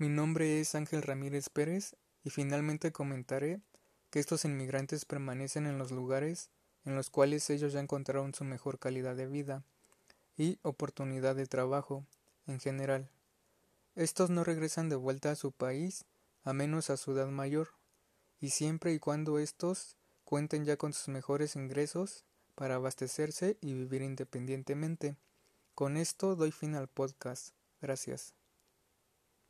Mi nombre es Ángel Ramírez Pérez y finalmente comentaré que estos inmigrantes permanecen en los lugares en los cuales ellos ya encontraron su mejor calidad de vida y oportunidad de trabajo en general. Estos no regresan de vuelta a su país a menos a su edad mayor, y siempre y cuando estos cuenten ya con sus mejores ingresos para abastecerse y vivir independientemente. Con esto doy fin al podcast. Gracias.